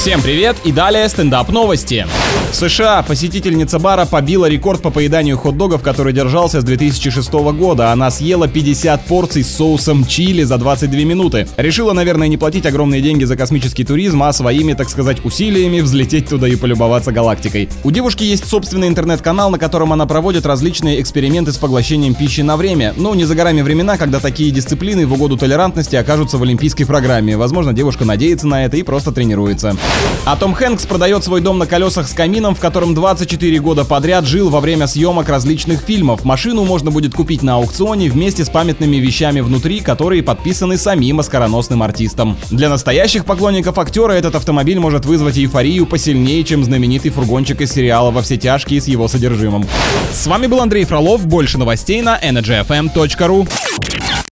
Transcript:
Всем привет и далее стендап новости. В США посетительница бара побила рекорд по поеданию хот-догов, который держался с 2006 года. Она съела 50 порций с соусом чили за 22 минуты. Решила, наверное, не платить огромные деньги за космический туризм, а своими, так сказать, усилиями взлететь туда и полюбоваться галактикой. У девушки есть собственный интернет-канал, на котором она проводит различные эксперименты с поглощением пищи на время. Ну, не за горами времена, когда такие дисциплины в угоду толерантности окажутся в олимпийской программе. Возможно, девушка надеется на это и просто тренируется. А Том Хэнкс продает свой дом на колесах с камином, в котором 24 года подряд жил во время съемок различных фильмов. Машину можно будет купить на аукционе вместе с памятными вещами внутри, которые подписаны самим оскароносным артистом. Для настоящих поклонников актера этот автомобиль может вызвать эйфорию посильнее, чем знаменитый фургончик из сериала «Во все тяжкие» с его содержимым. С вами был Андрей Фролов. Больше новостей на energyfm.ru.